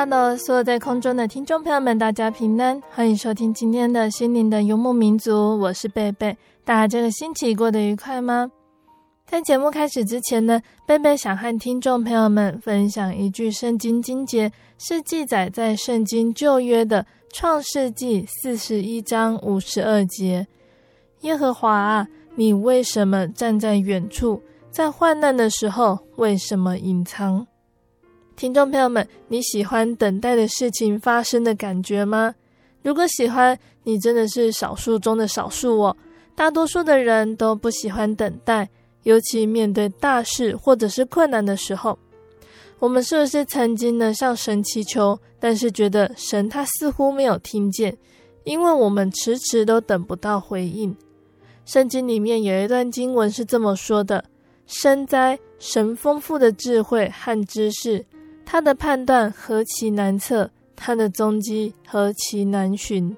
Hello，所有在空中的听众朋友们，大家平安，欢迎收听今天的心灵的游牧民族，我是贝贝。大家这个星期过得愉快吗？在节目开始之前呢，贝贝想和听众朋友们分享一句圣经经节，是记载在圣经旧约的创世纪四十一章五十二节：耶和华啊，你为什么站在远处？在患难的时候，为什么隐藏？听众朋友们，你喜欢等待的事情发生的感觉吗？如果喜欢，你真的是少数中的少数哦。大多数的人都不喜欢等待，尤其面对大事或者是困难的时候。我们是不是曾经呢向神祈求，但是觉得神他似乎没有听见，因为我们迟迟都等不到回应。圣经里面有一段经文是这么说的：“深哉，神丰富的智慧和知识。”他的判断何其难测，他的踪迹何其难寻。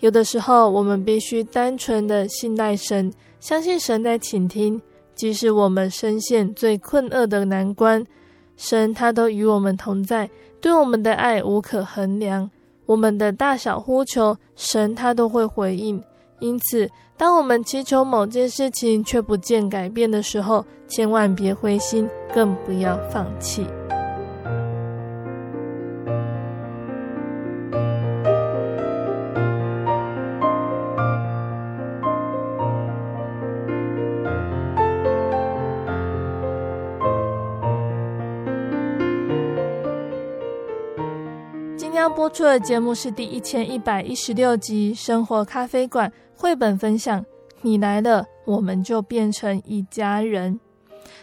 有的时候，我们必须单纯的信赖神，相信神在倾听，即使我们深陷最困厄的难关，神他都与我们同在，对我们的爱无可衡量。我们的大小呼求，神他都会回应。因此，当我们祈求某件事情却不见改变的时候，千万别灰心，更不要放弃。播出的节目是第一千一百一十六集《生活咖啡馆》绘本分享。你来了，我们就变成一家人。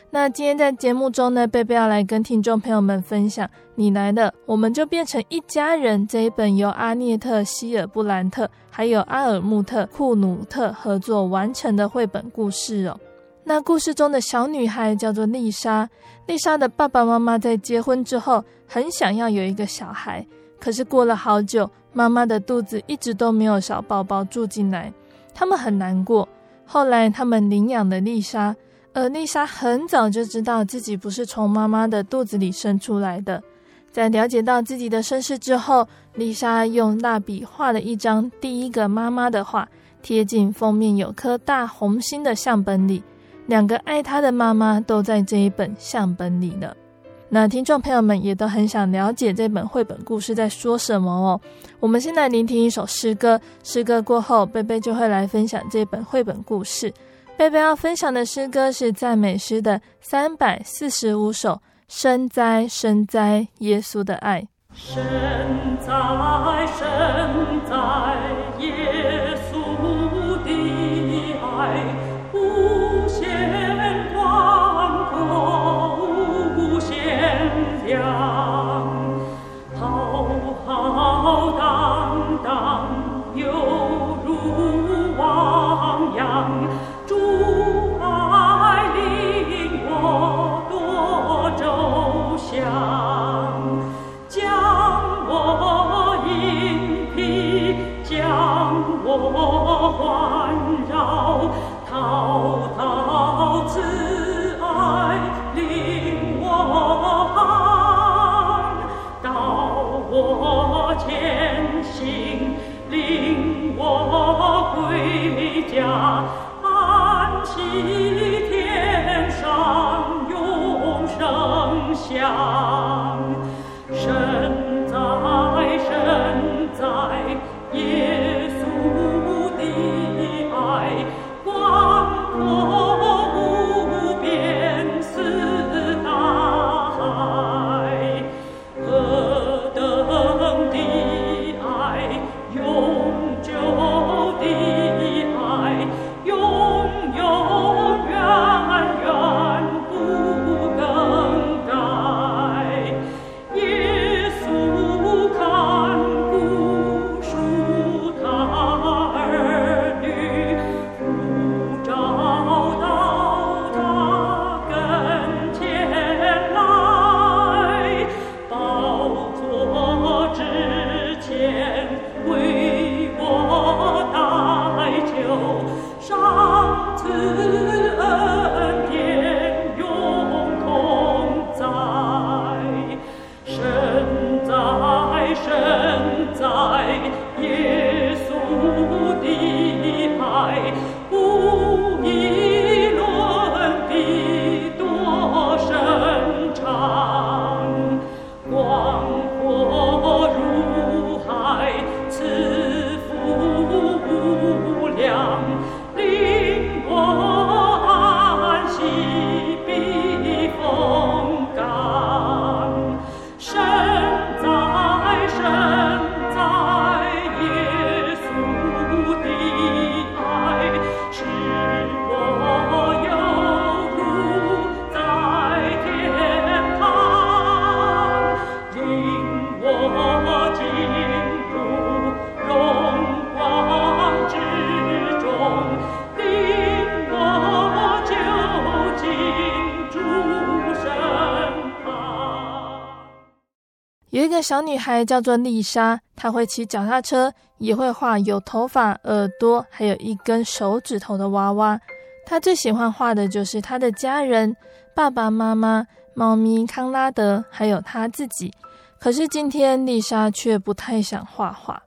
那今天在节目中呢，贝贝要来跟听众朋友们分享《你来了，我们就变成一家人》这一本由阿涅特·希尔布兰特还有阿尔穆特·库努特合作完成的绘本故事哦。那故事中的小女孩叫做丽莎，丽莎的爸爸妈妈在结婚之后很想要有一个小孩。可是过了好久，妈妈的肚子一直都没有小宝宝住进来，他们很难过。后来他们领养了丽莎，而丽莎很早就知道自己不是从妈妈的肚子里生出来的。在了解到自己的身世之后，丽莎用蜡笔画了一张第一个妈妈的画，贴进封面有颗大红心的相本里。两个爱她的妈妈都在这一本相本里呢。那听众朋友们也都很想了解这本绘本故事在说什么哦。我们先来聆听一首诗歌，诗歌过后，贝贝就会来分享这本绘本故事。贝贝要分享的诗歌是赞美诗的三百四十五首，深哉深哉，耶稣的爱。深哉深哉，下。个小女孩叫做丽莎，她会骑脚踏车，也会画有头发、耳朵，还有一根手指头的娃娃。她最喜欢画的就是她的家人，爸爸妈妈、猫咪康拉德，还有她自己。可是今天丽莎却不太想画画。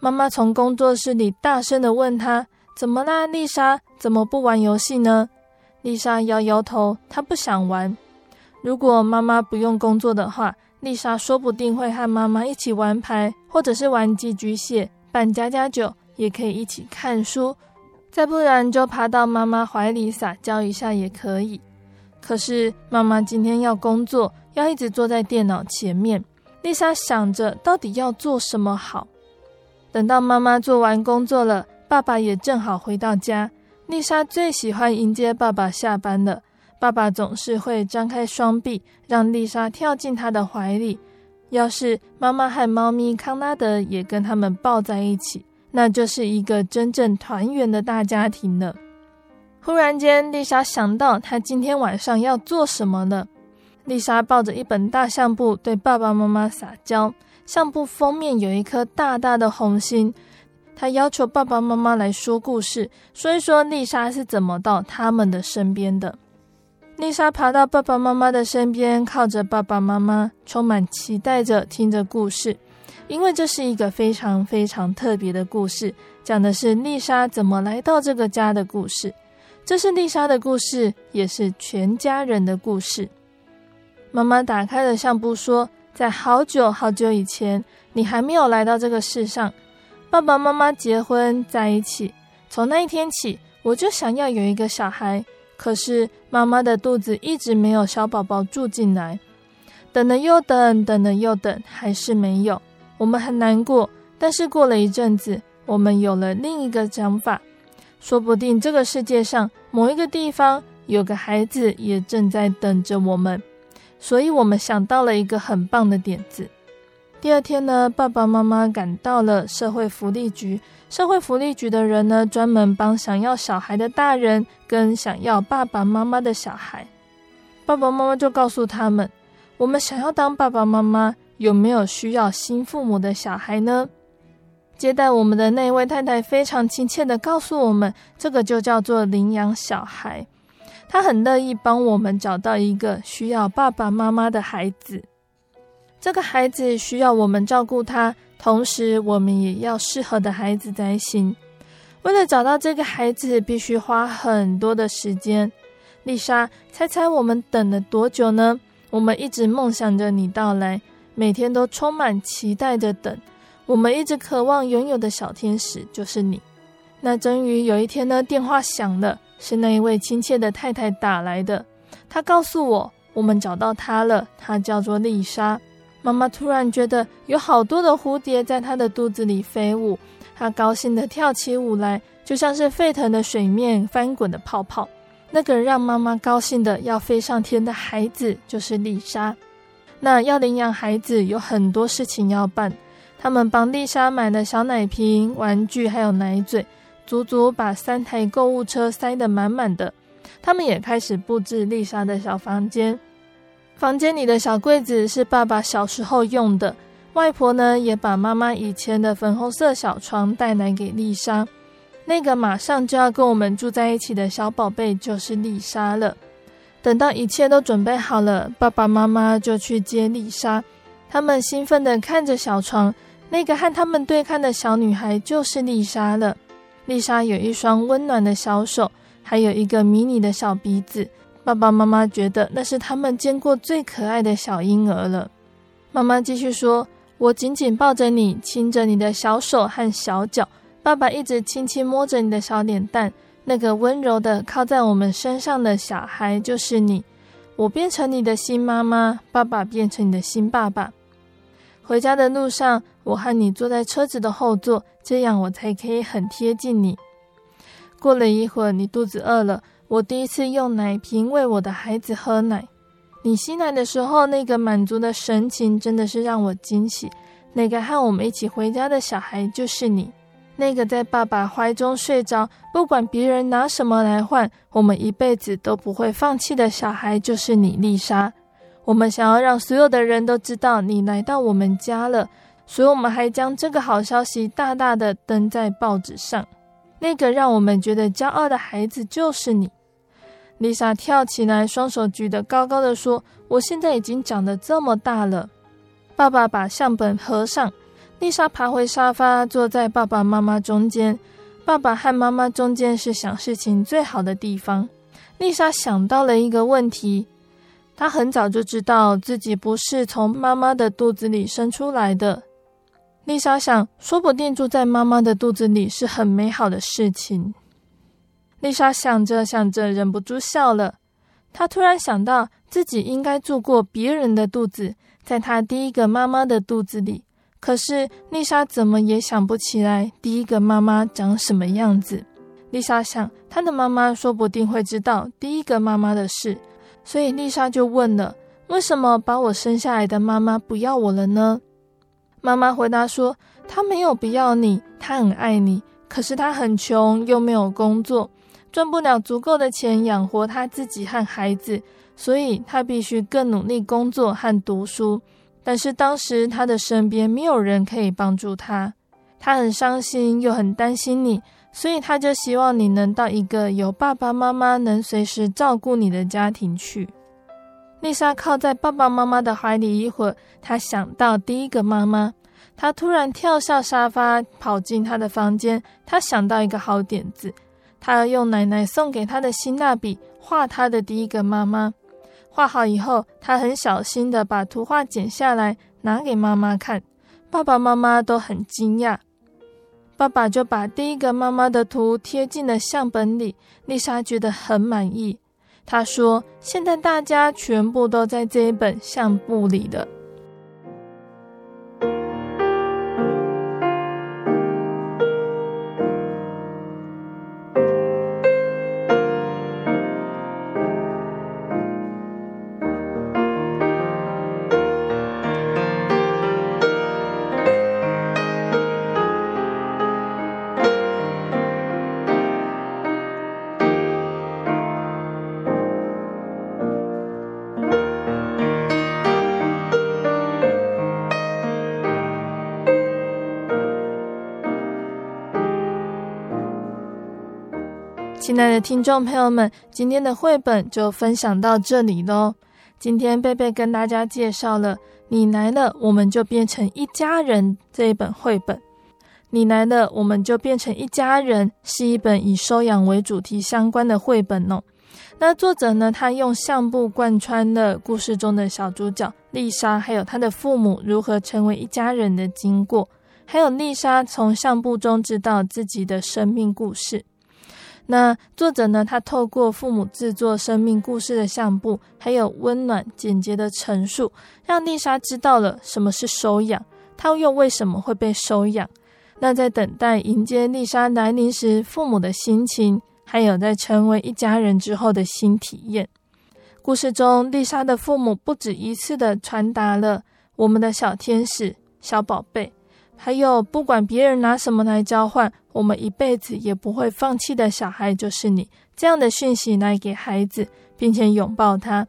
妈妈从工作室里大声地问她：“怎么啦，丽莎？怎么不玩游戏呢？”丽莎摇摇头，她不想玩。如果妈妈不用工作的话，丽莎说不定会和妈妈一起玩牌，或者是玩寄居蟹、扮家家酒，也可以一起看书。再不然就爬到妈妈怀里撒娇一下也可以。可是妈妈今天要工作，要一直坐在电脑前面。丽莎想着到底要做什么好。等到妈妈做完工作了，爸爸也正好回到家。丽莎最喜欢迎接爸爸下班了。爸爸总是会张开双臂，让丽莎跳进他的怀里。要是妈妈和猫咪康拉德也跟他们抱在一起，那就是一个真正团圆的大家庭了。忽然间，丽莎想到她今天晚上要做什么了。丽莎抱着一本大相簿，对爸爸妈妈撒娇。相簿封面有一颗大大的红心，她要求爸爸妈妈来说故事，说一说丽莎是怎么到他们的身边的。丽莎爬到爸爸妈妈的身边，靠着爸爸妈妈，充满期待着听着故事，因为这是一个非常非常特别的故事，讲的是丽莎怎么来到这个家的故事。这是丽莎的故事，也是全家人的故事。妈妈打开了相簿，说。在好久好久以前，你还没有来到这个世上，爸爸妈妈结婚在一起。从那一天起，我就想要有一个小孩，可是妈妈的肚子一直没有小宝宝住进来。等了又等，等了又等，还是没有。我们很难过，但是过了一阵子，我们有了另一个想法，说不定这个世界上某一个地方有个孩子也正在等着我们。所以我们想到了一个很棒的点子。第二天呢，爸爸妈妈赶到了社会福利局。社会福利局的人呢，专门帮想要小孩的大人跟想要爸爸妈妈的小孩。爸爸妈妈就告诉他们：“我们想要当爸爸妈妈，有没有需要新父母的小孩呢？”接待我们的那位太太非常亲切的告诉我们：“这个就叫做领养小孩。”她很乐意帮我们找到一个需要爸爸妈妈的孩子。这个孩子需要我们照顾他，同时我们也要适合的孩子才行。为了找到这个孩子，必须花很多的时间。丽莎，猜猜我们等了多久呢？我们一直梦想着你到来，每天都充满期待着等。我们一直渴望拥有的小天使就是你。那终于有一天呢，电话响了。是那一位亲切的太太打来的，她告诉我，我们找到她了，她叫做丽莎。妈妈突然觉得有好多的蝴蝶在她的肚子里飞舞，她高兴地跳起舞来，就像是沸腾的水面翻滚的泡泡。那个让妈妈高兴的要飞上天的孩子就是丽莎。那要领养孩子有很多事情要办，他们帮丽莎买了小奶瓶、玩具还有奶嘴。足足把三台购物车塞得满满的，他们也开始布置丽莎的小房间。房间里的小柜子是爸爸小时候用的，外婆呢也把妈妈以前的粉红色小床带来给丽莎。那个马上就要跟我们住在一起的小宝贝就是丽莎了。等到一切都准备好了，爸爸妈妈就去接丽莎。他们兴奋地看着小床，那个和他们对看的小女孩就是丽莎了。丽莎有一双温暖的小手，还有一个迷你的小鼻子。爸爸妈妈觉得那是他们见过最可爱的小婴儿了。妈妈继续说：“我紧紧抱着你，亲着你的小手和小脚。爸爸一直轻轻摸着你的小脸蛋，那个温柔的靠在我们身上的小孩就是你。我变成你的新妈妈，爸爸变成你的新爸爸。”回家的路上，我和你坐在车子的后座，这样我才可以很贴近你。过了一会儿，你肚子饿了，我第一次用奶瓶喂我的孩子喝奶。你吸奶的时候，那个满足的神情真的是让我惊喜。那个和我们一起回家的小孩就是你，那个在爸爸怀中睡着，不管别人拿什么来换，我们一辈子都不会放弃的小孩就是你，丽莎。我们想要让所有的人都知道你来到我们家了，所以我们还将这个好消息大大的登在报纸上。那个让我们觉得骄傲的孩子就是你。丽莎跳起来，双手举得高高的说：“我现在已经长得这么大了。”爸爸把相本合上，丽莎爬回沙发，坐在爸爸妈妈中间。爸爸和妈妈中间是想事情最好的地方。丽莎想到了一个问题。她很早就知道自己不是从妈妈的肚子里生出来的。丽莎想，说不定住在妈妈的肚子里是很美好的事情。丽莎想着想着，忍不住笑了。她突然想到自己应该住过别人的肚子，在她第一个妈妈的肚子里。可是丽莎怎么也想不起来第一个妈妈长什么样子。丽莎想，她的妈妈说不定会知道第一个妈妈的事。所以丽莎就问了：“为什么把我生下来的妈妈不要我了呢？”妈妈回答说：“她没有不要你，她很爱你。可是她很穷，又没有工作，赚不了足够的钱养活他自己和孩子，所以他必须更努力工作和读书。但是当时他的身边没有人可以帮助他，他很伤心，又很担心你。”所以他就希望你能到一个有爸爸妈妈能随时照顾你的家庭去。丽莎靠在爸爸妈妈的怀里一会儿，她想到第一个妈妈，她突然跳下沙发，跑进她的房间。她想到一个好点子，他要用奶奶送给他的新蜡笔画他的第一个妈妈。画好以后，他很小心地把图画剪下来拿给妈妈看，爸爸妈妈都很惊讶。爸爸就把第一个妈妈的图贴进了相本里，丽莎觉得很满意。她说：“现在大家全部都在这一本相簿里了。”听众朋友们，今天的绘本就分享到这里喽。今天贝贝跟大家介绍了《你来了，我们就变成一家人》这一本绘本。《你来了，我们就变成一家人》是一本以收养为主题相关的绘本哦。那作者呢，他用相簿贯穿了故事中的小主角丽莎，还有她的父母如何成为一家人的经过，还有丽莎从相簿中知道自己的生命故事。那作者呢，他透过父母制作生命故事的相簿，还有温暖简洁的陈述，让丽莎知道了什么是收养，她又为什么会被收养。那在等待迎接丽莎来临时，父母的心情，还有在成为一家人之后的新体验。故事中，丽莎的父母不止一次的传达了我们的小天使、小宝贝。还有，不管别人拿什么来交换，我们一辈子也不会放弃的小孩就是你。这样的讯息来给孩子，并且拥抱他。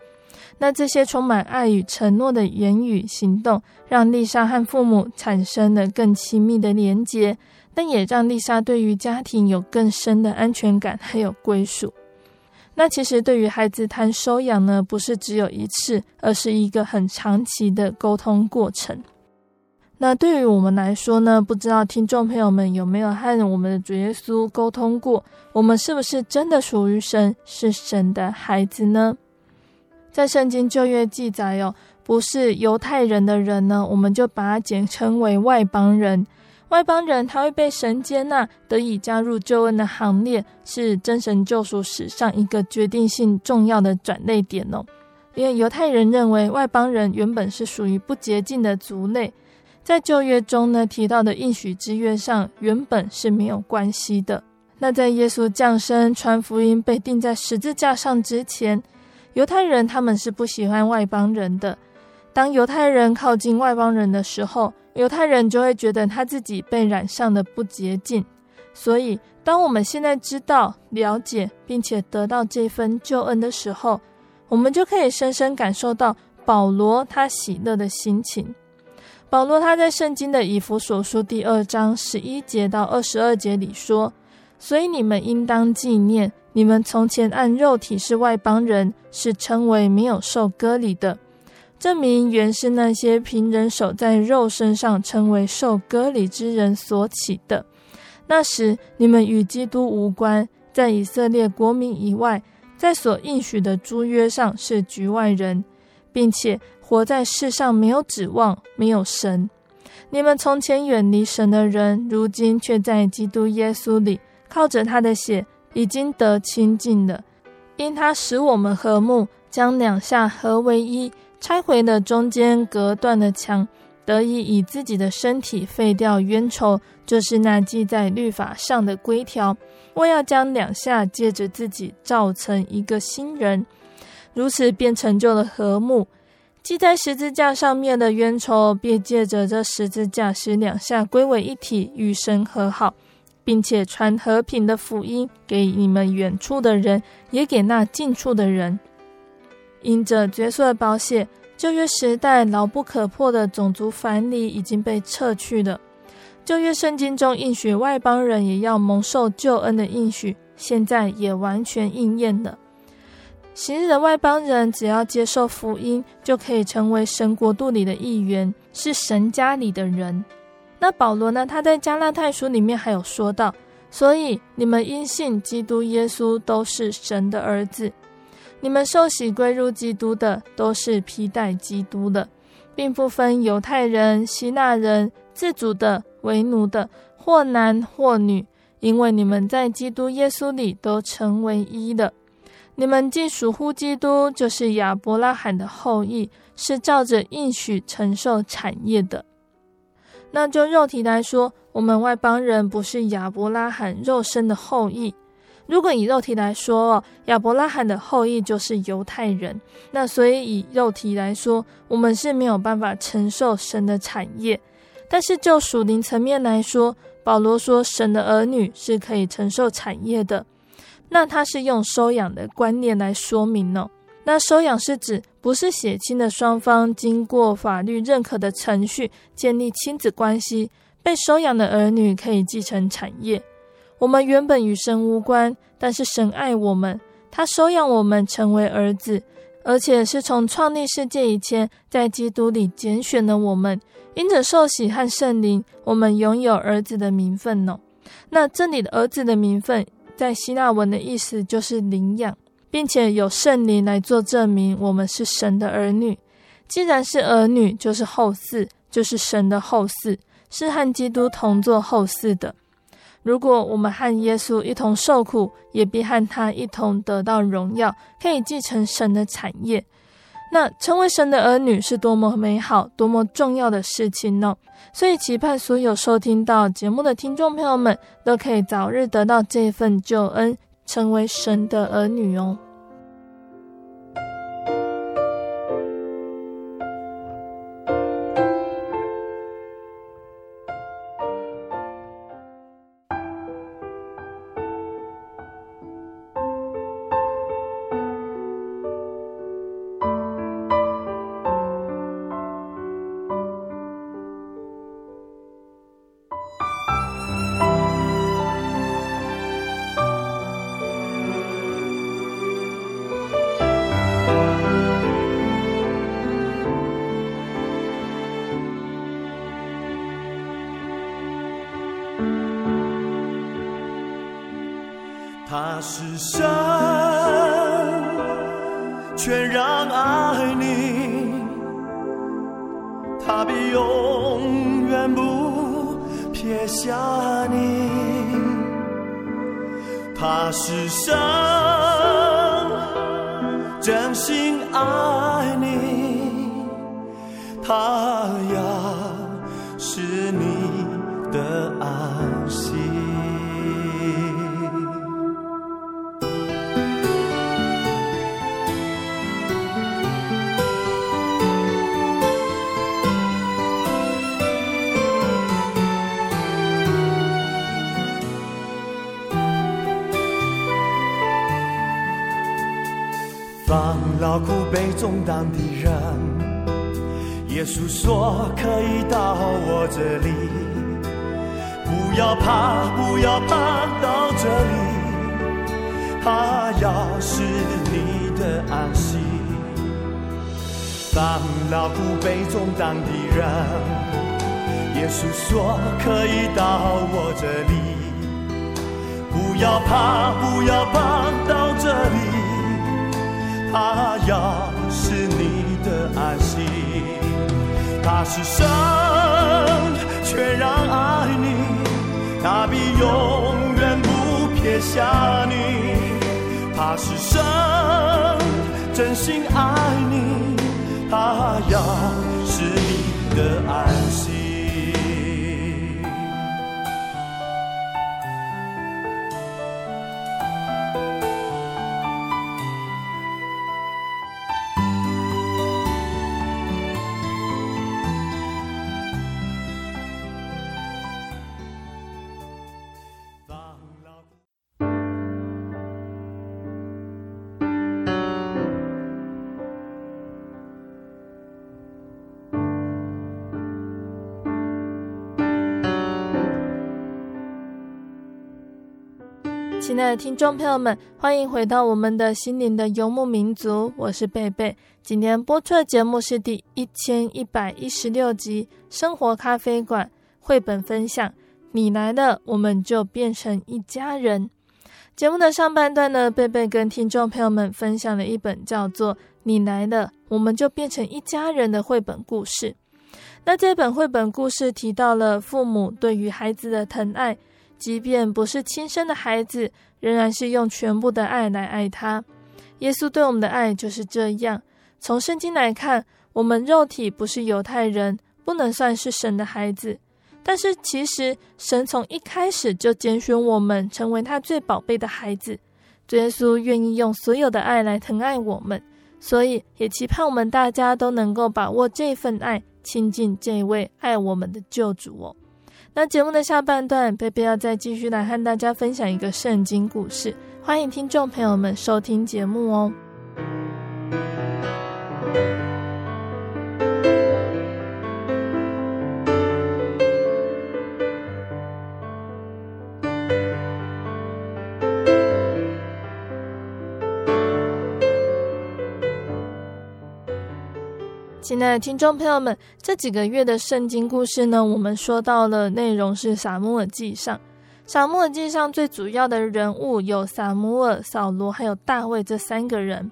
那这些充满爱与承诺的言语行动，让丽莎和父母产生了更亲密的连结，但也让丽莎对于家庭有更深的安全感，还有归属。那其实对于孩子谈收养呢，不是只有一次，而是一个很长期的沟通过程。那对于我们来说呢，不知道听众朋友们有没有和我们的主耶稣沟通过？我们是不是真的属于神，是神的孩子呢？在圣经旧约记载哦，不是犹太人的人呢，我们就把它简称为外邦人。外邦人他会被神接纳，得以加入救恩的行列，是真神救赎史上一个决定性重要的转捩点哦。因为犹太人认为外邦人原本是属于不洁净的族类。在旧约中呢，提到的应许之约上，原本是没有关系的。那在耶稣降生、传福音、被钉在十字架上之前，犹太人他们是不喜欢外邦人的。当犹太人靠近外邦人的时候，犹太人就会觉得他自己被染上的不洁净。所以，当我们现在知道、了解，并且得到这份救恩的时候，我们就可以深深感受到。保罗他喜乐的心情。保罗他在圣经的以弗所书第二章十一节到二十二节里说：“所以你们应当纪念，你们从前按肉体是外邦人，是称为没有受割礼的。这名原是那些凭人手在肉身上称为受割礼之人所起的。那时你们与基督无关，在以色列国民以外，在所应许的诸约上是局外人，并且。”活在世上没有指望，没有神。你们从前远离神的人，如今却在基督耶稣里，靠着他的血，已经得亲近了。因他使我们和睦，将两下合为一，拆毁了中间隔断的墙，得以以自己的身体废掉冤仇，就是那记在律法上的规条。为要将两下借着自己造成一个新人，如此便成就了和睦。系在十字架上面的冤仇，便借着这十字架使两下归为一体，与神和好，并且传和平的福音给你们远处的人，也给那近处的人。因着角色的宝血，旧约时代牢不可破的种族藩篱已经被撤去了。旧约圣经中应许外邦人也要蒙受救恩的应许，现在也完全应验了。昔日的外邦人，只要接受福音，就可以成为神国度里的一员，是神家里的人。那保罗呢？他在加拉太书里面还有说到，所以你们因信基督耶稣都是神的儿子。你们受洗归入基督的，都是披戴基督的，并不分犹太人、希腊人、自主的、为奴的，或男或女，因为你们在基督耶稣里都成为一了。你们既属乎基督，就是亚伯拉罕的后裔，是照着应许承受产业的。那就肉体来说，我们外邦人不是亚伯拉罕肉身的后裔。如果以肉体来说，亚伯拉罕的后裔就是犹太人。那所以以肉体来说，我们是没有办法承受神的产业。但是就属灵层面来说，保罗说神的儿女是可以承受产业的。那他是用收养的观念来说明呢？那收养是指不是血亲的双方经过法律认可的程序建立亲子关系，被收养的儿女可以继承产业。我们原本与神无关，但是神爱我们，他收养我们成为儿子，而且是从创立世界以前，在基督里拣选了我们，因着受洗和圣灵，我们拥有儿子的名分呢。那这里的儿子的名分。在希腊文的意思就是领养，并且有圣灵来做证明，我们是神的儿女。既然是儿女，就是后嗣，就是神的后嗣，是和基督同作后嗣的。如果我们和耶稣一同受苦，也必和他一同得到荣耀，可以继承神的产业。那成为神的儿女是多么美好、多么重要的事情呢？所以期盼所有收听到节目的听众朋友们，都可以早日得到这份救恩，成为神的儿女哦。他是神，全然爱你，他必永远不撇下你。他是神，真心爱你，他要是你的安息。劳苦悲重担的人。耶稣说可以到我这里，不要怕，不要怕，到这里，他要是你的安息。当劳苦背重担的人，耶稣说可以到我这里，不要怕，不要怕，到这里，他要是你的安心。他是神，全然爱你，他必永远不撇下你。他是神，真心爱你，他要是你的安心。亲爱的听众朋友们，欢迎回到我们的心灵的游牧民族，我是贝贝。今天播出的节目是第一千一百一十六集《生活咖啡馆》绘本分享。你来了，我们就变成一家人。节目的上半段呢，贝贝跟听众朋友们分享了一本叫做《你来了，我们就变成一家人》的绘本故事。那这本绘本故事提到了父母对于孩子的疼爱，即便不是亲生的孩子。仍然是用全部的爱来爱他。耶稣对我们的爱就是这样。从圣经来看，我们肉体不是犹太人，不能算是神的孩子。但是其实神从一开始就拣选我们成为他最宝贝的孩子。耶稣愿意用所有的爱来疼爱我们，所以也期盼我们大家都能够把握这份爱，亲近这位爱我们的救主哦。那节目的下半段，贝贝要再继续来和大家分享一个圣经故事，欢迎听众朋友们收听节目哦。亲爱的听众朋友们，这几个月的圣经故事呢，我们说到了内容是撒母耳记上。撒母耳记上最主要的人物有撒母耳、扫罗还有大卫这三个人。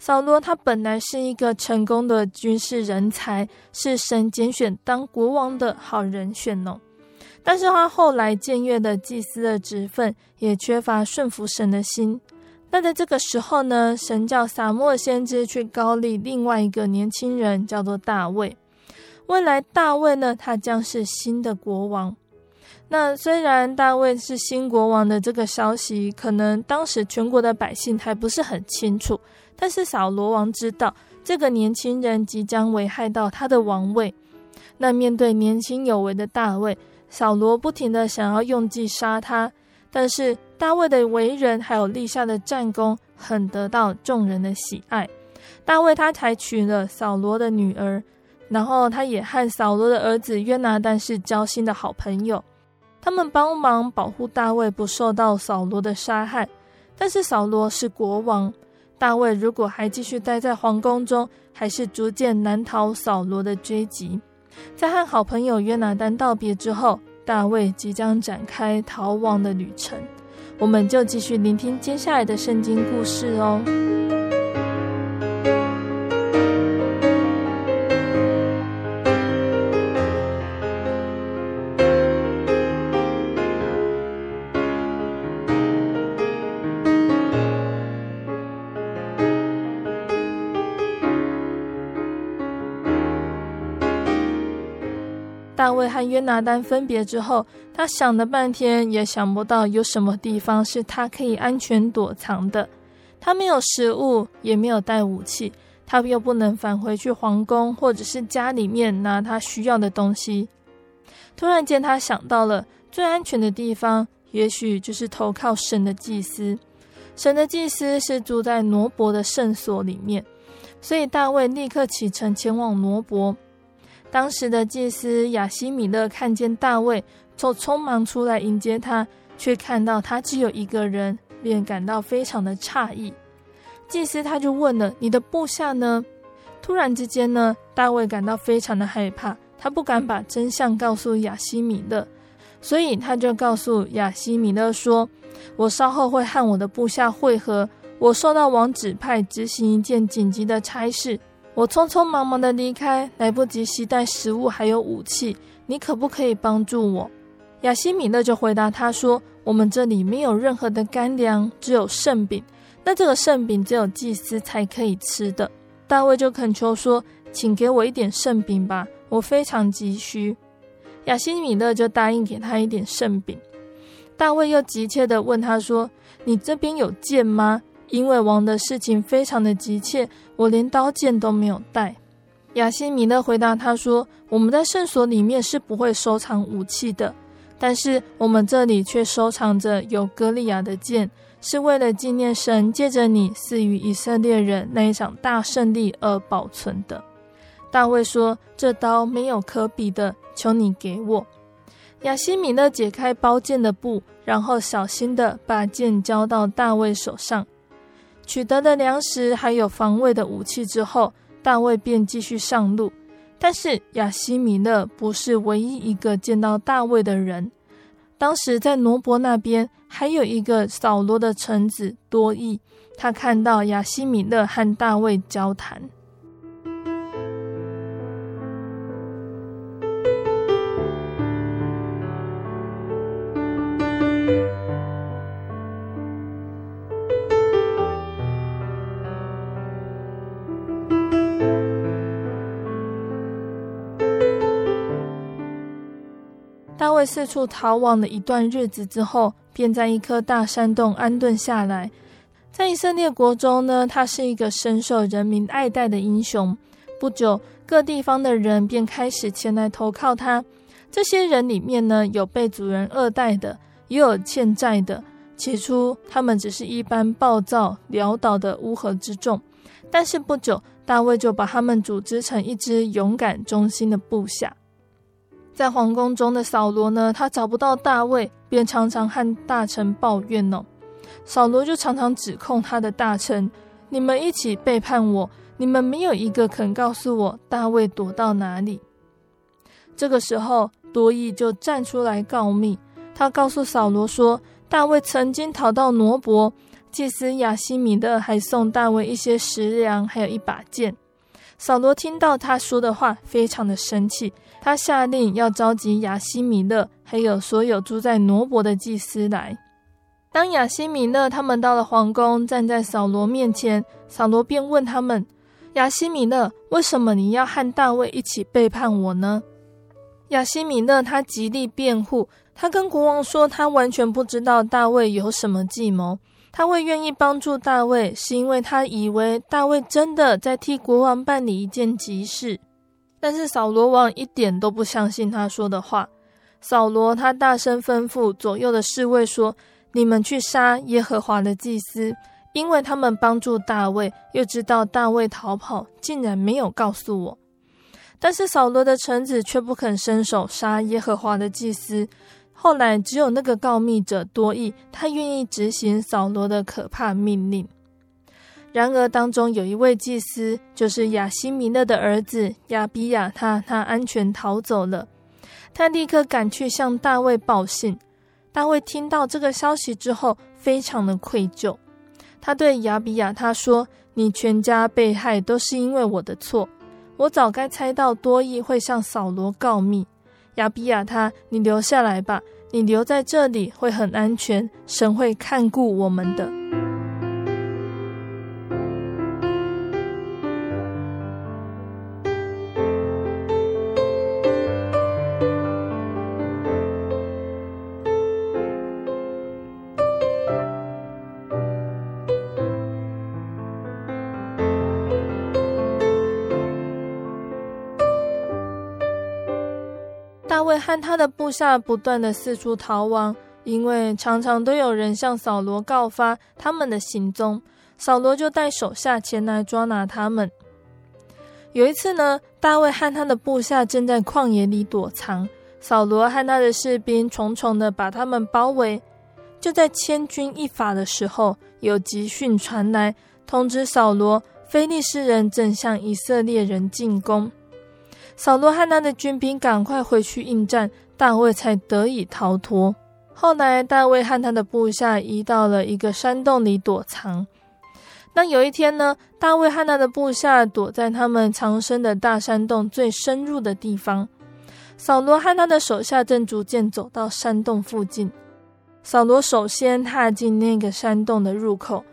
扫罗他本来是一个成功的军事人才，是神拣选当国王的好人选哦。但是他后来僭越的祭司的职分，也缺乏顺服神的心。那在这个时候呢，神叫撒母耳先知去高丽另外一个年轻人，叫做大卫。未来大卫呢，他将是新的国王。那虽然大卫是新国王的这个消息，可能当时全国的百姓还不是很清楚，但是扫罗王知道这个年轻人即将危害到他的王位。那面对年轻有为的大卫，扫罗不停地想要用计杀他。但是大卫的为人还有立下的战功，很得到众人的喜爱。大卫他才娶了扫罗的女儿，然后他也和扫罗的儿子约拿单是交心的好朋友。他们帮忙保护大卫不受到扫罗的杀害。但是扫罗是国王，大卫如果还继续待在皇宫中，还是逐渐难逃扫罗的追击。在和好朋友约拿单道别之后，大卫即将展开逃亡的旅程，我们就继续聆听接下来的圣经故事哦。大卫和约拿单分别之后，他想了半天，也想不到有什么地方是他可以安全躲藏的。他没有食物，也没有带武器，他又不能返回去皇宫或者是家里面拿他需要的东西。突然间，他想到了最安全的地方，也许就是投靠神的祭司。神的祭司是住在挪伯的圣所里面，所以大卫立刻启程前往挪伯。当时的祭司亚西米勒看见大卫，就匆忙出来迎接他，却看到他只有一个人，便感到非常的诧异。祭司他就问了：“你的部下呢？”突然之间呢，大卫感到非常的害怕，他不敢把真相告诉亚西米勒，所以他就告诉亚西米勒说：“我稍后会和我的部下会合，我受到王指派执行一件紧急的差事。”我匆匆忙忙的离开，来不及携带食物还有武器，你可不可以帮助我？亚西米勒就回答他说：“我们这里没有任何的干粮，只有圣饼。那这个圣饼只有祭司才可以吃的。”大卫就恳求说：“请给我一点圣饼吧，我非常急需。”亚西米勒就答应给他一点圣饼。大卫又急切地问他说：“你这边有剑吗？”因为王的事情非常的急切，我连刀剑都没有带。亚西米勒回答他说：“我们在圣所里面是不会收藏武器的，但是我们这里却收藏着有歌利亚的剑，是为了纪念神借着你赐予以色列人那一场大胜利而保存的。”大卫说：“这刀没有可比的，求你给我。”亚西米勒解开包剑的布，然后小心的把剑交到大卫手上。取得了粮食还有防卫的武器之后，大卫便继续上路。但是亚希米勒不是唯一一个见到大卫的人。当时在挪伯那边还有一个扫罗的臣子多益，他看到亚希米勒和大卫交谈。四处逃亡了一段日子之后，便在一颗大山洞安顿下来。在以色列国中呢，他是一个深受人民爱戴的英雄。不久，各地方的人便开始前来投靠他。这些人里面呢，有被主人恶待的，也有欠债的。起初，他们只是一般暴躁潦倒的乌合之众，但是不久，大卫就把他们组织成一支勇敢忠心的部下。在皇宫中的扫罗呢，他找不到大卫，便常常和大臣抱怨哦。扫罗就常常指控他的大臣：“你们一起背叛我，你们没有一个肯告诉我大卫躲到哪里。”这个时候，多益就站出来告密，他告诉扫罗说：“大卫曾经逃到挪伯，祭司亚希米勒还送大卫一些食粮，还有一把剑。”扫罗听到他说的话，非常的生气。他下令要召集亚西米勒，还有所有住在挪伯的祭司来。当亚西米勒他们到了皇宫，站在扫罗面前，扫罗便问他们：“亚西米勒，为什么你要和大卫一起背叛我呢？”亚西米勒他极力辩护，他跟国王说，他完全不知道大卫有什么计谋。他会愿意帮助大卫，是因为他以为大卫真的在替国王办理一件急事。但是扫罗王一点都不相信他说的话。扫罗他大声吩咐左右的侍卫说：“你们去杀耶和华的祭司，因为他们帮助大卫，又知道大卫逃跑，竟然没有告诉我。”但是扫罗的臣子却不肯伸手杀耶和华的祭司。后来只有那个告密者多益，他愿意执行扫罗的可怕命令。然而，当中有一位祭司，就是亚希米勒的儿子亚比亚他，他安全逃走了。他立刻赶去向大卫报信。大卫听到这个消息之后，非常的愧疚。他对亚比亚他说：“你全家被害都是因为我的错。我早该猜到多益会向扫罗告密。亚比亚他，你留下来吧，你留在这里会很安全，神会看顾我们的。”大卫和他的部下不断的四处逃亡，因为常常都有人向扫罗告发他们的行踪，扫罗就带手下前来抓拿他们。有一次呢，大卫和他的部下正在旷野里躲藏，扫罗和他的士兵重重的把他们包围。就在千钧一发的时候，有急讯传来，通知扫罗，非利士人正向以色列人进攻。扫罗和他的军兵赶快回去应战，大卫才得以逃脱。后来，大卫和他的部下移到了一个山洞里躲藏。那有一天呢，大卫和他的部下躲在他们藏身的大山洞最深入的地方。扫罗和他的手下正逐渐走到山洞附近。扫罗首先踏进那个山洞的入口，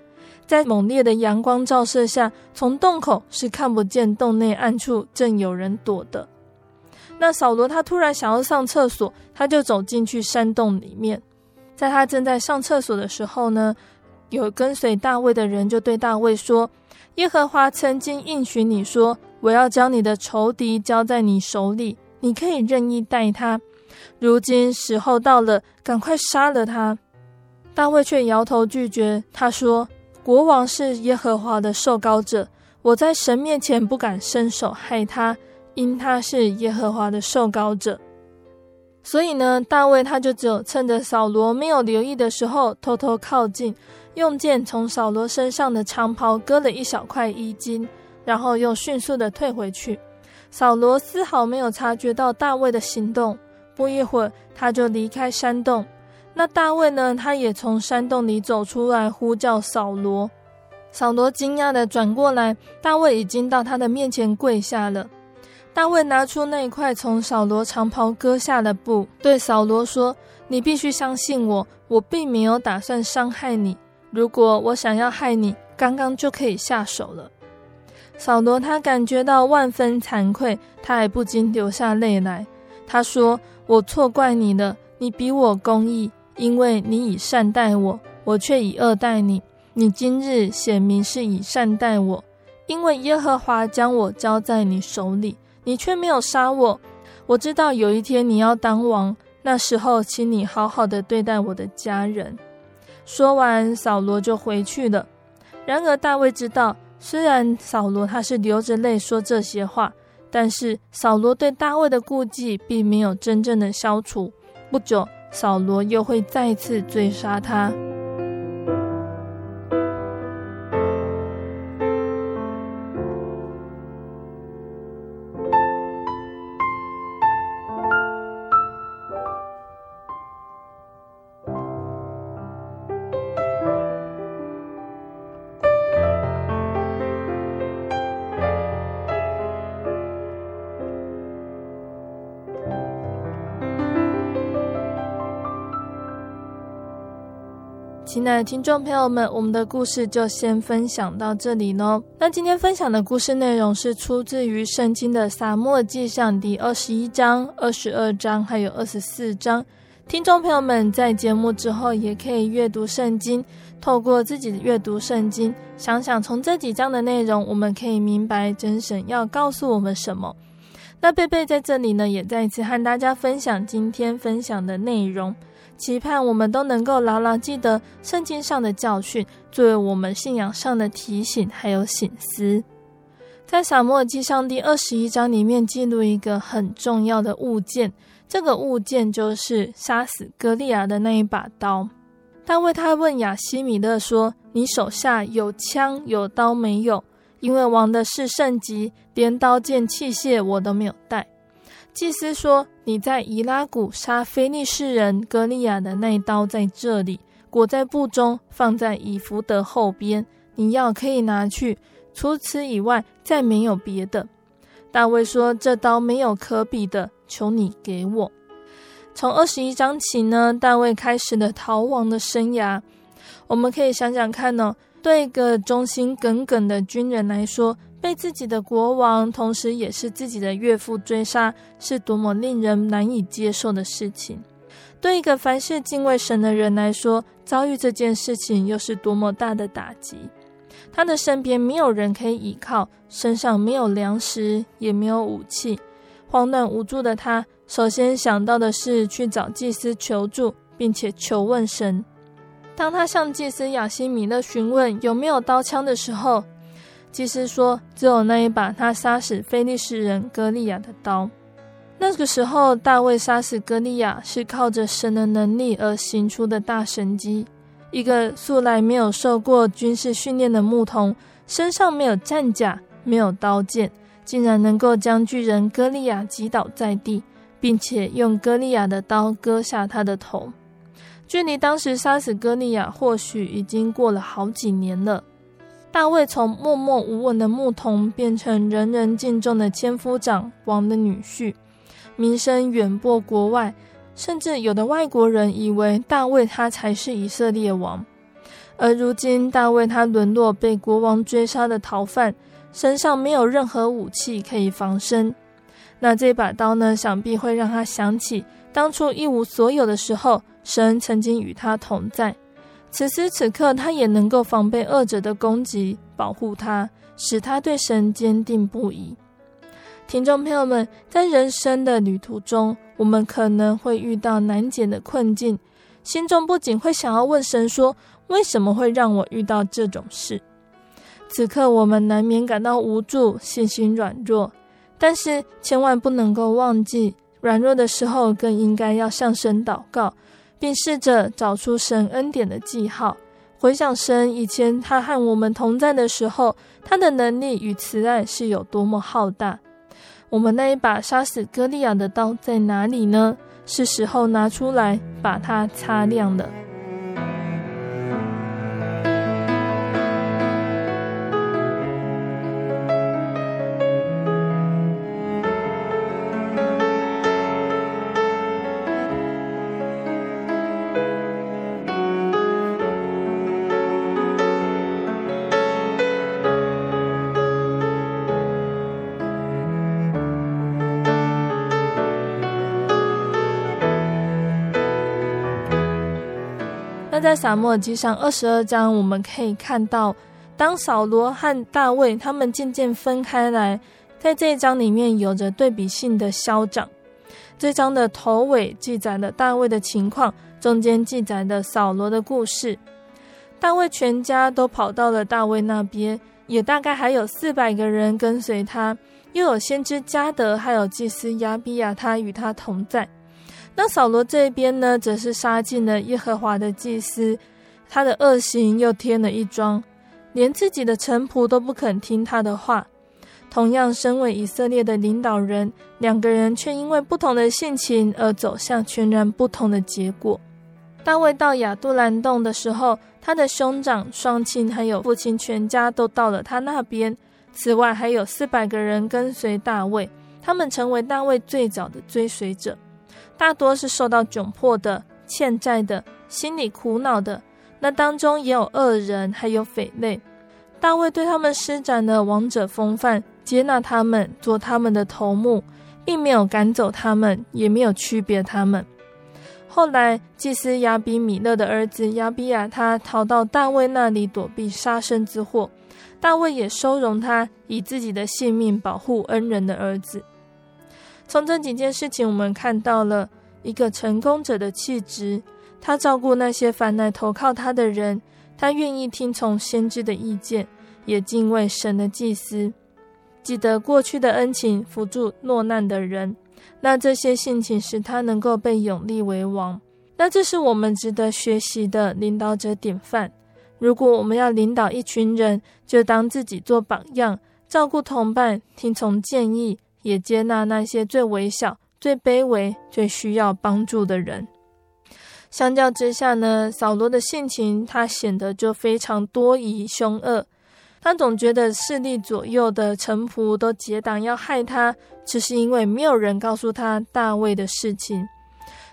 在猛烈的阳光照射下，从洞口是看不见洞内暗处正有人躲的。那扫罗他突然想要上厕所，他就走进去山洞里面。在他正在上厕所的时候呢，有跟随大卫的人就对大卫说：“耶和华曾经应许你说，我要将你的仇敌交在你手里，你可以任意待他。”如今时候到了，赶快杀了他。大卫却摇头拒绝。他说：“国王是耶和华的受膏者，我在神面前不敢伸手害他，因他是耶和华的受膏者。”所以呢，大卫他就只有趁着扫罗没有留意的时候，偷偷靠近，用剑从扫罗身上的长袍割了一小块衣襟，然后又迅速的退回去。扫罗丝毫没有察觉到大卫的行动。不一会儿，他就离开山洞。那大卫呢？他也从山洞里走出来，呼叫扫罗。扫罗惊讶地转过来，大卫已经到他的面前跪下了。大卫拿出那块从扫罗长袍割下的布，对扫罗说：“你必须相信我，我并没有打算伤害你。如果我想要害你，刚刚就可以下手了。”扫罗他感觉到万分惭愧，他还不禁流下泪来。他说。我错怪你了，你比我公义，因为你以善待我，我却以恶待你。你今日显明是以善待我，因为耶和华将我交在你手里，你却没有杀我。我知道有一天你要当王，那时候请你好好的对待我的家人。说完，扫罗就回去了。然而大卫知道，虽然扫罗他是流着泪说这些话。但是扫罗对大卫的顾忌并没有真正的消除，不久，扫罗又会再次追杀他。亲爱的听众朋友们，我们的故事就先分享到这里喽。那今天分享的故事内容是出自于圣经的撒母记上第二十一章、二十二章还有二十四章。听众朋友们在节目之后也可以阅读圣经，透过自己的阅读圣经，想想从这几章的内容，我们可以明白真神要告诉我们什么。那贝贝在这里呢，也再一次和大家分享今天分享的内容。期盼我们都能够牢牢记得圣经上的教训，作为我们信仰上的提醒还有省思。在撒母耳记上第二十一章里面记录一个很重要的物件，这个物件就是杀死歌利亚的那一把刀。大卫他问亚希米勒说：“你手下有枪有刀没有？因为王的是圣级，连刀剑器械我都没有带。”祭司说：“你在以拉谷杀非利士人歌利亚的那一刀在这里，裹在布中，放在以弗得后边。你要可以拿去，除此以外再没有别的。”大卫说：“这刀没有可比的，求你给我。”从二十一章起呢，大卫开始了逃亡的生涯。我们可以想想看呢、对一个忠心耿耿的军人来说。被自己的国王，同时也是自己的岳父追杀，是多么令人难以接受的事情。对一个凡事敬畏神的人来说，遭遇这件事情又是多么大的打击。他的身边没有人可以依靠，身上没有粮食，也没有武器，慌乱无助的他，首先想到的是去找祭司求助，并且求问神。当他向祭司亚西米勒询问有没有刀枪的时候，祭司说，只有那一把他杀死非利士人歌利亚的刀。那个时候，大卫杀死歌利亚是靠着神的能力而行出的大神迹。一个素来没有受过军事训练的牧童，身上没有战甲，没有刀剑，竟然能够将巨人歌利亚击倒在地，并且用歌利亚的刀割下他的头。距离当时杀死歌利亚，或许已经过了好几年了。大卫从默默无闻的牧童，变成人人敬重的千夫长、王的女婿，名声远播国外。甚至有的外国人以为大卫他才是以色列王，而如今大卫他沦落被国王追杀的逃犯，身上没有任何武器可以防身。那这把刀呢，想必会让他想起当初一无所有的时候，神曾经与他同在。此时此刻，他也能够防备恶者的攻击，保护他，使他对神坚定不移。听众朋友们，在人生的旅途中，我们可能会遇到难解的困境，心中不仅会想要问神说：“为什么会让我遇到这种事？”此刻我们难免感到无助，信心软弱。但是千万不能够忘记，软弱的时候更应该要向神祷告，并试着找出神恩典的记号，回想神以前他和我们同在的时候，他的能力与慈爱是有多么浩大。我们那一把杀死歌利亚的刀在哪里呢？是时候拿出来，把它擦亮了。在撒母耳记上二十二章，我们可以看到，当扫罗和大卫他们渐渐分开来，在这一章里面有着对比性的消长。这章的头尾记载了大卫的情况，中间记载的扫罗的故事。大卫全家都跑到了大卫那边，也大概还有四百个人跟随他，又有先知加得，还有祭司亚比亚他与他同在。那扫罗这边呢，则是杀尽了耶和华的祭司，他的恶行又添了一桩，连自己的臣仆都不肯听他的话。同样，身为以色列的领导人，两个人却因为不同的性情而走向全然不同的结果。大卫到亚杜兰洞的时候，他的兄长、双亲还有父亲全家都到了他那边。此外，还有四百个人跟随大卫，他们成为大卫最早的追随者。大多是受到窘迫的、欠债的、心里苦恼的，那当中也有恶人，还有匪类。大卫对他们施展了王者风范，接纳他们做他们的头目，并没有赶走他们，也没有区别他们。后来，祭司亚比米勒的儿子亚比亚他逃到大卫那里躲避杀身之祸，大卫也收容他，以自己的性命保护恩人的儿子。从这几件事情，我们看到了一个成功者的气质。他照顾那些凡来投靠他的人，他愿意听从先知的意见，也敬畏神的祭司，记得过去的恩情，扶助落难的人。那这些性情使他能够被拥立为王。那这是我们值得学习的领导者典范。如果我们要领导一群人，就当自己做榜样，照顾同伴，听从建议。也接纳那些最微小、最卑微、最需要帮助的人。相较之下呢，扫罗的性情他显得就非常多疑、凶恶。他总觉得势力左右的臣仆都结党要害他，只是因为没有人告诉他大卫的事情，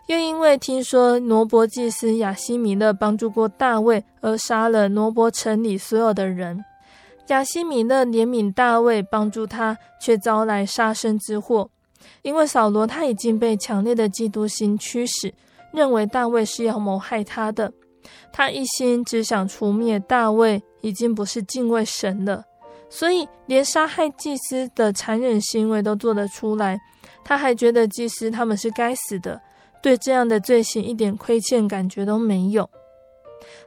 又因为听说挪伯祭司亚希米勒帮助过大卫，而杀了挪伯城里所有的人。亚西米勒怜悯大卫，帮助他，却遭来杀身之祸。因为扫罗他已经被强烈的嫉妒心驱使，认为大卫是要谋害他的。他一心只想除灭大卫，已经不是敬畏神了。所以连杀害祭司的残忍行为都做得出来。他还觉得祭司他们是该死的，对这样的罪行一点亏欠感觉都没有。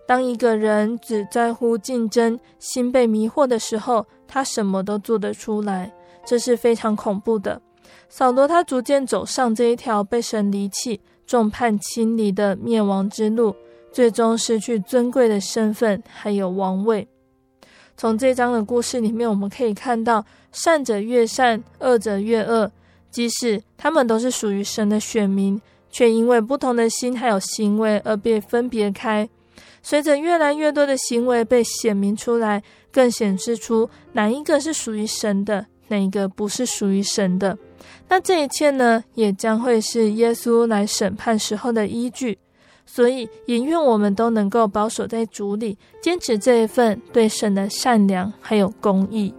当一个人只在乎竞争、心被迷惑的时候，他什么都做得出来，这是非常恐怖的。扫罗他逐渐走上这一条被神离弃、众叛亲离的灭亡之路，最终失去尊贵的身份，还有王位。从这章的故事里面，我们可以看到，善者越善，恶者越恶。即使他们都是属于神的选民，却因为不同的心还有行为而被分别开。随着越来越多的行为被显明出来，更显示出哪一个是属于神的，哪一个不是属于神的。那这一切呢，也将会是耶稣来审判时候的依据。所以，也愿我们都能够保守在主里，坚持这一份对神的善良还有公义。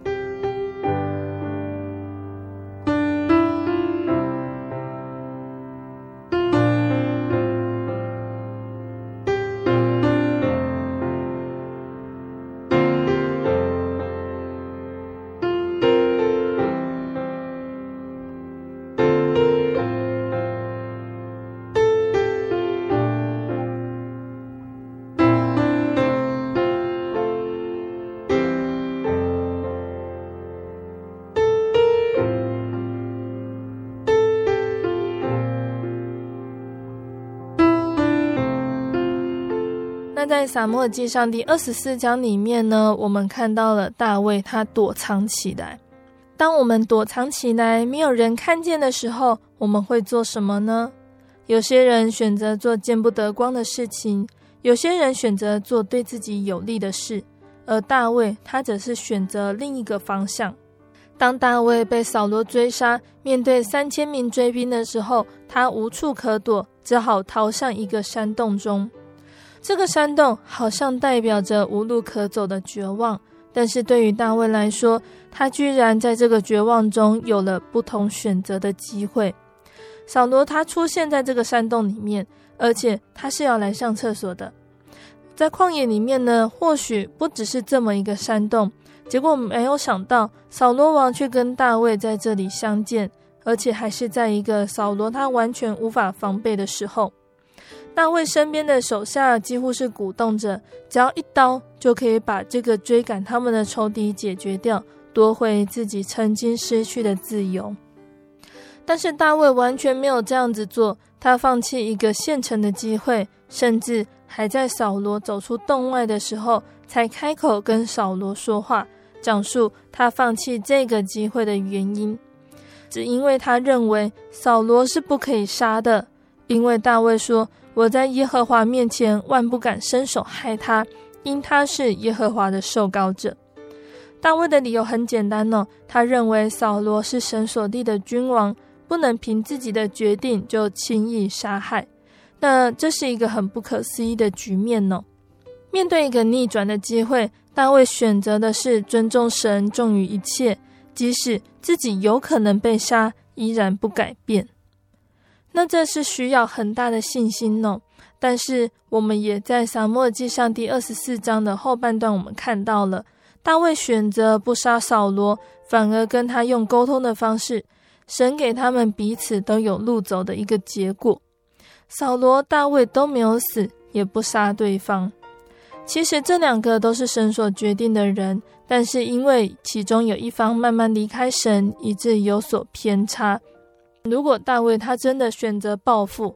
在撒母耳记上第二十四章里面呢，我们看到了大卫他躲藏起来。当我们躲藏起来，没有人看见的时候，我们会做什么呢？有些人选择做见不得光的事情，有些人选择做对自己有利的事，而大卫他则是选择另一个方向。当大卫被扫罗追杀，面对三千名追兵的时候，他无处可躲，只好逃向一个山洞中。这个山洞好像代表着无路可走的绝望，但是对于大卫来说，他居然在这个绝望中有了不同选择的机会。扫罗他出现在这个山洞里面，而且他是要来上厕所的。在旷野里面呢，或许不只是这么一个山洞，结果没有想到，扫罗王却跟大卫在这里相见，而且还是在一个扫罗他完全无法防备的时候。大卫身边的手下几乎是鼓动着，只要一刀就可以把这个追赶他们的仇敌解决掉，夺回自己曾经失去的自由。但是大卫完全没有这样子做，他放弃一个现成的机会，甚至还在扫罗走出洞外的时候才开口跟扫罗说话，讲述他放弃这个机会的原因，只因为他认为扫罗是不可以杀的，因为大卫说。我在耶和华面前万不敢伸手害他，因他是耶和华的受膏者。大卫的理由很简单哦，他认为扫罗是神所立的君王，不能凭自己的决定就轻易杀害。那这是一个很不可思议的局面哦。面对一个逆转的机会，大卫选择的是尊重神重于一切，即使自己有可能被杀，依然不改变。那这是需要很大的信心哦。但是我们也在撒母耳记上第二十四章的后半段，我们看到了大卫选择不杀扫罗，反而跟他用沟通的方式，神给他们彼此都有路走的一个结果。扫罗、大卫都没有死，也不杀对方。其实这两个都是神所决定的人，但是因为其中有一方慢慢离开神，以致有所偏差。如果大卫他真的选择报复，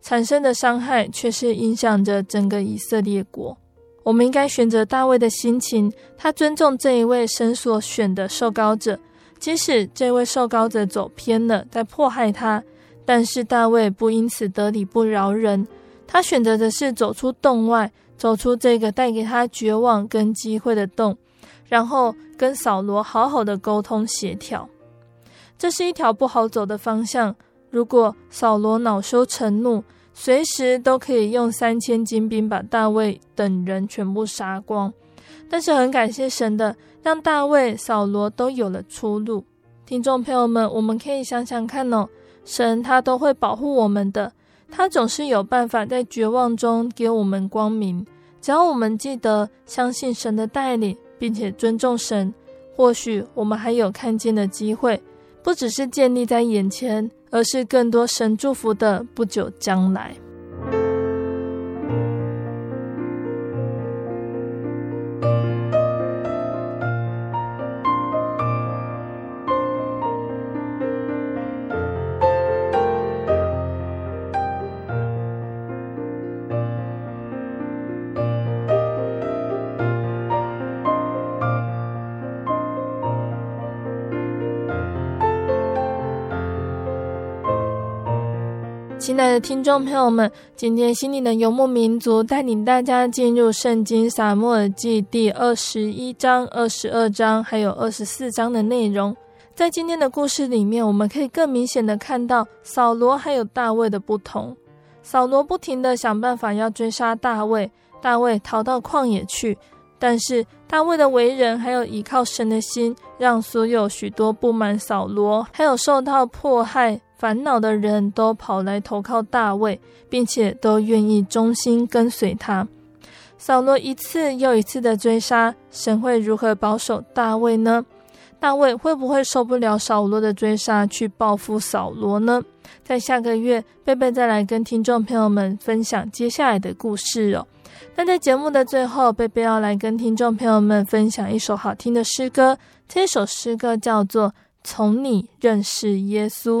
产生的伤害却是影响着整个以色列国。我们应该选择大卫的心情，他尊重这一位神所选的受膏者，即使这位受膏者走偏了，在迫害他，但是大卫不因此得理不饶人。他选择的是走出洞外，走出这个带给他绝望跟机会的洞，然后跟扫罗好好的沟通协调。这是一条不好走的方向。如果扫罗恼羞成怒，随时都可以用三千精兵把大卫等人全部杀光。但是很感谢神的，让大卫、扫罗都有了出路。听众朋友们，我们可以想想看哦，神他都会保护我们的，他总是有办法在绝望中给我们光明。只要我们记得相信神的带领，并且尊重神，或许我们还有看见的机会。不只是建立在眼前，而是更多神祝福的不久将来。听众朋友们，今天心灵的游牧民族带领大家进入圣经撒母耳记第二十一章、二十二章还有二十四章的内容。在今天的故事里面，我们可以更明显的看到扫罗还有大卫的不同。扫罗不停的想办法要追杀大卫，大卫逃到旷野去。但是大卫的为人还有依靠神的心，让所有许多不满扫罗还有受到迫害。烦恼的人都跑来投靠大卫，并且都愿意忠心跟随他。扫罗一次又一次的追杀，神会如何保守大卫呢？大卫会不会受不了扫罗的追杀，去报复扫罗呢？在下个月，贝贝再来跟听众朋友们分享接下来的故事哦。那在节目的最后，贝贝要来跟听众朋友们分享一首好听的诗歌，这首诗歌叫做《从你认识耶稣》。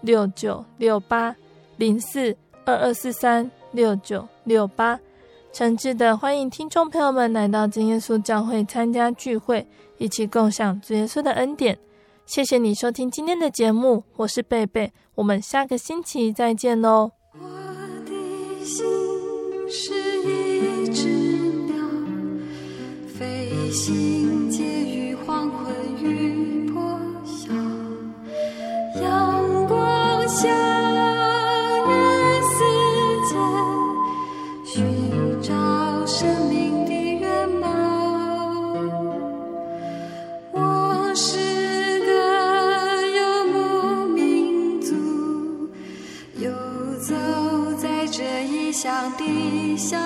六九六八零四二二四三六九六八，诚挚的欢迎听众朋友们来到真耶稣教会参加聚会，一起共享主耶稣的恩典。谢谢你收听今天的节目，我是贝贝，我们下个星期再见喽。我的心是一只鸟，飞行介向人世间寻找生命的源泉我是个游牧民族游走在这异乡的小